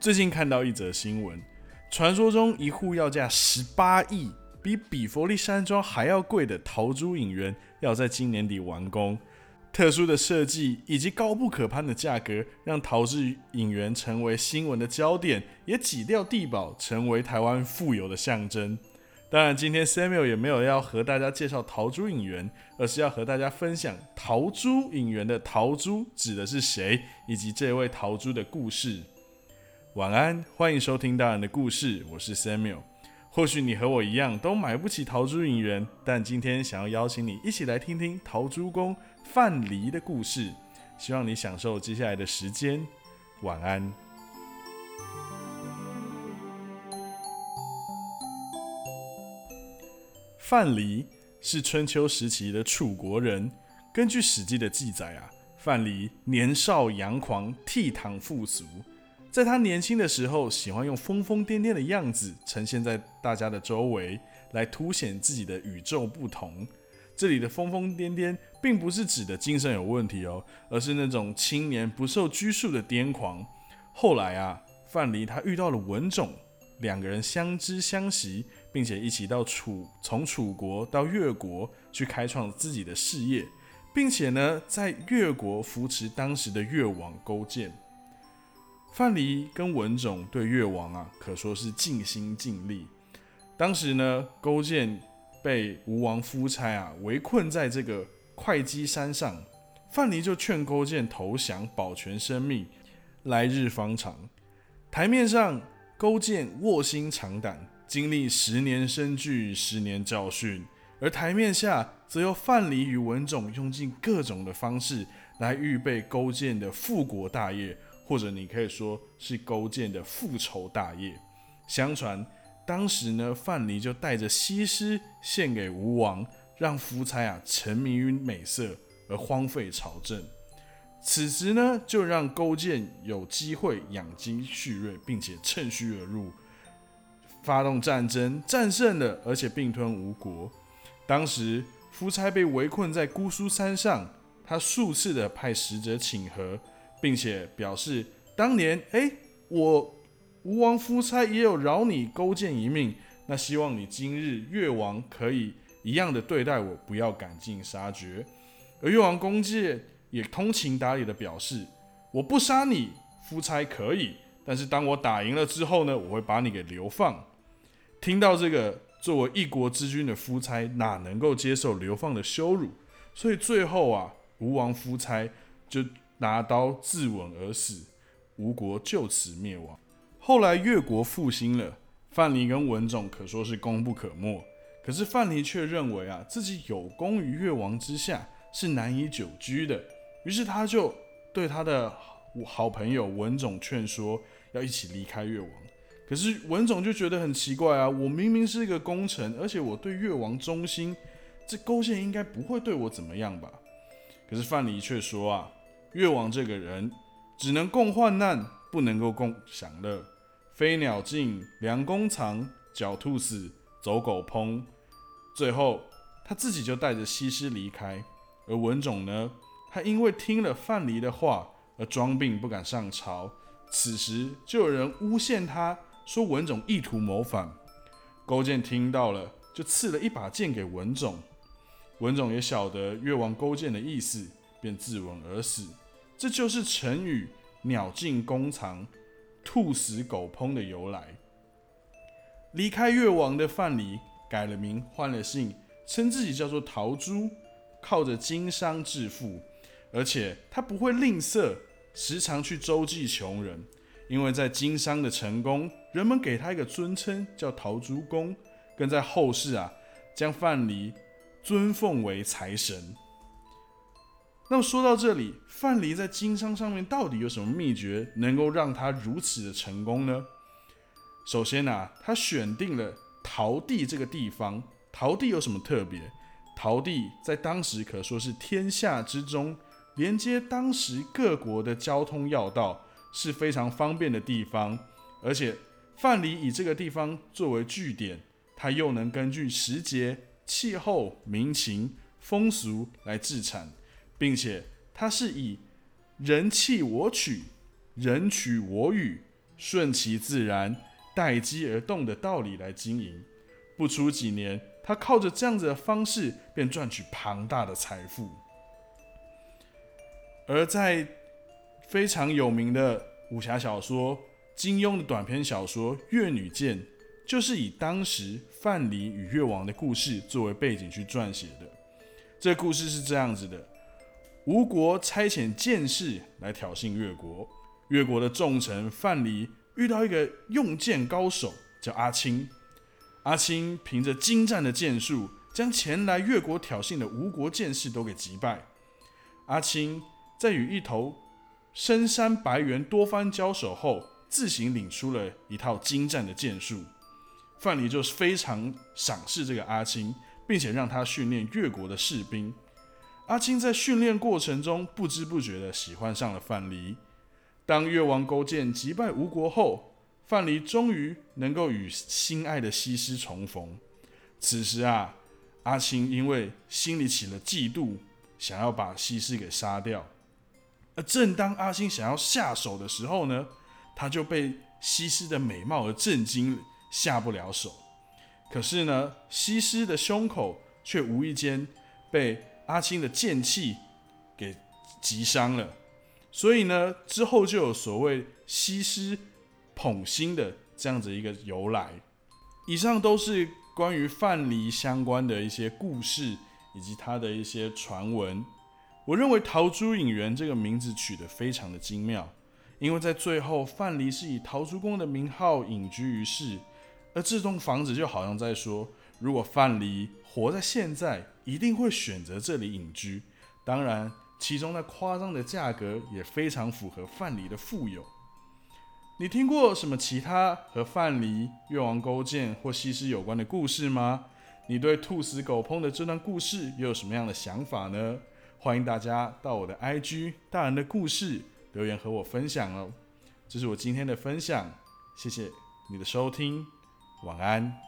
最近看到一则新闻，传说中一户要价十八亿、比比佛利山庄还要贵的桃珠影园，要在今年底完工。特殊的设计以及高不可攀的价格，让桃珠影园成为新闻的焦点，也挤掉地堡，成为台湾富有的象征。当然，今天 Samuel 也没有要和大家介绍桃珠影园，而是要和大家分享桃珠影园的桃珠指的是谁，以及这位桃珠的故事。晚安，欢迎收听大人的故事，我是 Samuel。或许你和我一样都买不起桃珠影园，但今天想要邀请你一起来听听桃珠公范蠡的故事，希望你享受接下来的时间。晚安。范蠡是春秋时期的楚国人。根据《史记》的记载啊，范蠡年少阳狂，倜傥富俗。在他年轻的时候，喜欢用疯疯癫癫的样子呈现在大家的周围，来凸显自己的与众不同。这里的疯疯癫癫，并不是指的精神有问题哦，而是那种青年不受拘束的癫狂。后来啊，范蠡他遇到了文种，两个人相知相惜。并且一起到楚，从楚国到越国去开创自己的事业，并且呢，在越国扶持当时的越王勾践。范蠡跟文种对越王啊，可说是尽心尽力。当时呢，勾践被吴王夫差啊围困在这个会稽山上，范蠡就劝勾践投降，保全生命，来日方长。台面上，勾践卧薪尝胆。经历十年生聚，十年教训，而台面下则由范蠡与文种用尽各种的方式来预备勾践的复国大业，或者你可以说是勾践的复仇大业。相传当时呢，范蠡就带着西施献给吴王，让夫差啊沉迷于美色而荒废朝政。此时呢，就让勾践有机会养精蓄锐，并且趁虚而入。发动战争，战胜了，而且并吞吴国。当时夫差被围困在姑苏山上，他数次的派使者请和，并且表示当年，哎，我吴王夫差也有饶你勾践一命，那希望你今日越王可以一样的对待我，不要赶尽杀绝。而越王公介也通情达理的表示，我不杀你，夫差可以，但是当我打赢了之后呢，我会把你给流放。听到这个，作为一国之君的夫差哪能够接受流放的羞辱？所以最后啊，吴王夫差就拿刀自刎而死，吴国就此灭亡。后来越国复兴了，范蠡跟文种可说是功不可没。可是范蠡却认为啊，自己有功于越王之下，是难以久居的。于是他就对他的好朋友文种劝说，要一起离开越王。可是文种就觉得很奇怪啊！我明明是一个功臣，而且我对越王忠心，这勾践应该不会对我怎么样吧？可是范蠡却说啊，越王这个人只能共患难，不能够共享乐。飞鸟尽，良弓藏；狡兔死，走狗烹。最后他自己就带着西施离开，而文种呢，他因为听了范蠡的话而装病不敢上朝。此时就有人诬陷他。说文种意图谋反，勾践听到了，就赐了一把剑给文种。文种也晓得越王勾践的意思，便自刎而死。这就是成语“鸟尽弓藏，兔死狗烹”的由来。离开越王的范蠡改了名，换了姓，称自己叫做陶朱，靠着经商致富，而且他不会吝啬，时常去周济穷人。因为在经商的成功，人们给他一个尊称，叫陶朱公，更在后世啊，将范蠡尊奉为财神。那么说到这里，范蠡在经商上面到底有什么秘诀，能够让他如此的成功呢？首先呢，他选定了陶地这个地方。陶地有什么特别？陶地在当时可说是天下之中，连接当时各国的交通要道。是非常方便的地方，而且范蠡以这个地方作为据点，他又能根据时节、气候、民情、风俗来制产，并且他是以人弃我取、人取我予、顺其自然、待机而动的道理来经营。不出几年，他靠着这样子的方式，便赚取庞大的财富。而在非常有名的武侠小说、金庸的短篇小说《越女剑》，就是以当时范蠡与越王的故事作为背景去撰写的。这故事是这样子的：吴国差遣剑士来挑衅越国，越国的重臣范蠡遇到一个用剑高手，叫阿青。阿青凭着精湛的剑术，将前来越国挑衅的吴国剑士都给击败。阿青。在与一头深山白猿多番交手后，自行领出了一套精湛的剑术。范蠡就是非常赏识这个阿青，并且让他训练越国的士兵。阿青在训练过程中，不知不觉的喜欢上了范蠡。当越王勾践击败吴国后，范蠡终于能够与心爱的西施重逢。此时啊，阿青因为心里起了嫉妒，想要把西施给杀掉。而正当阿青想要下手的时候呢，他就被西施的美貌而震惊，下不了手。可是呢，西施的胸口却无意间被阿青的剑气给击伤了。所以呢，之后就有所谓西施捧心的这样子一个由来。以上都是关于范蠡相关的一些故事以及他的一些传闻。我认为陶朱隐园这个名字取得非常的精妙，因为在最后范蠡是以陶朱公的名号隐居于世，而这栋房子就好像在说，如果范蠡活在现在，一定会选择这里隐居。当然，其中那夸张的价格也非常符合范蠡的富有。你听过什么其他和范蠡、越王勾践或西施有关的故事吗？你对兔死狗烹的这段故事又有什么样的想法呢？欢迎大家到我的 IG 大人的故事留言和我分享哦。这是我今天的分享，谢谢你的收听，晚安。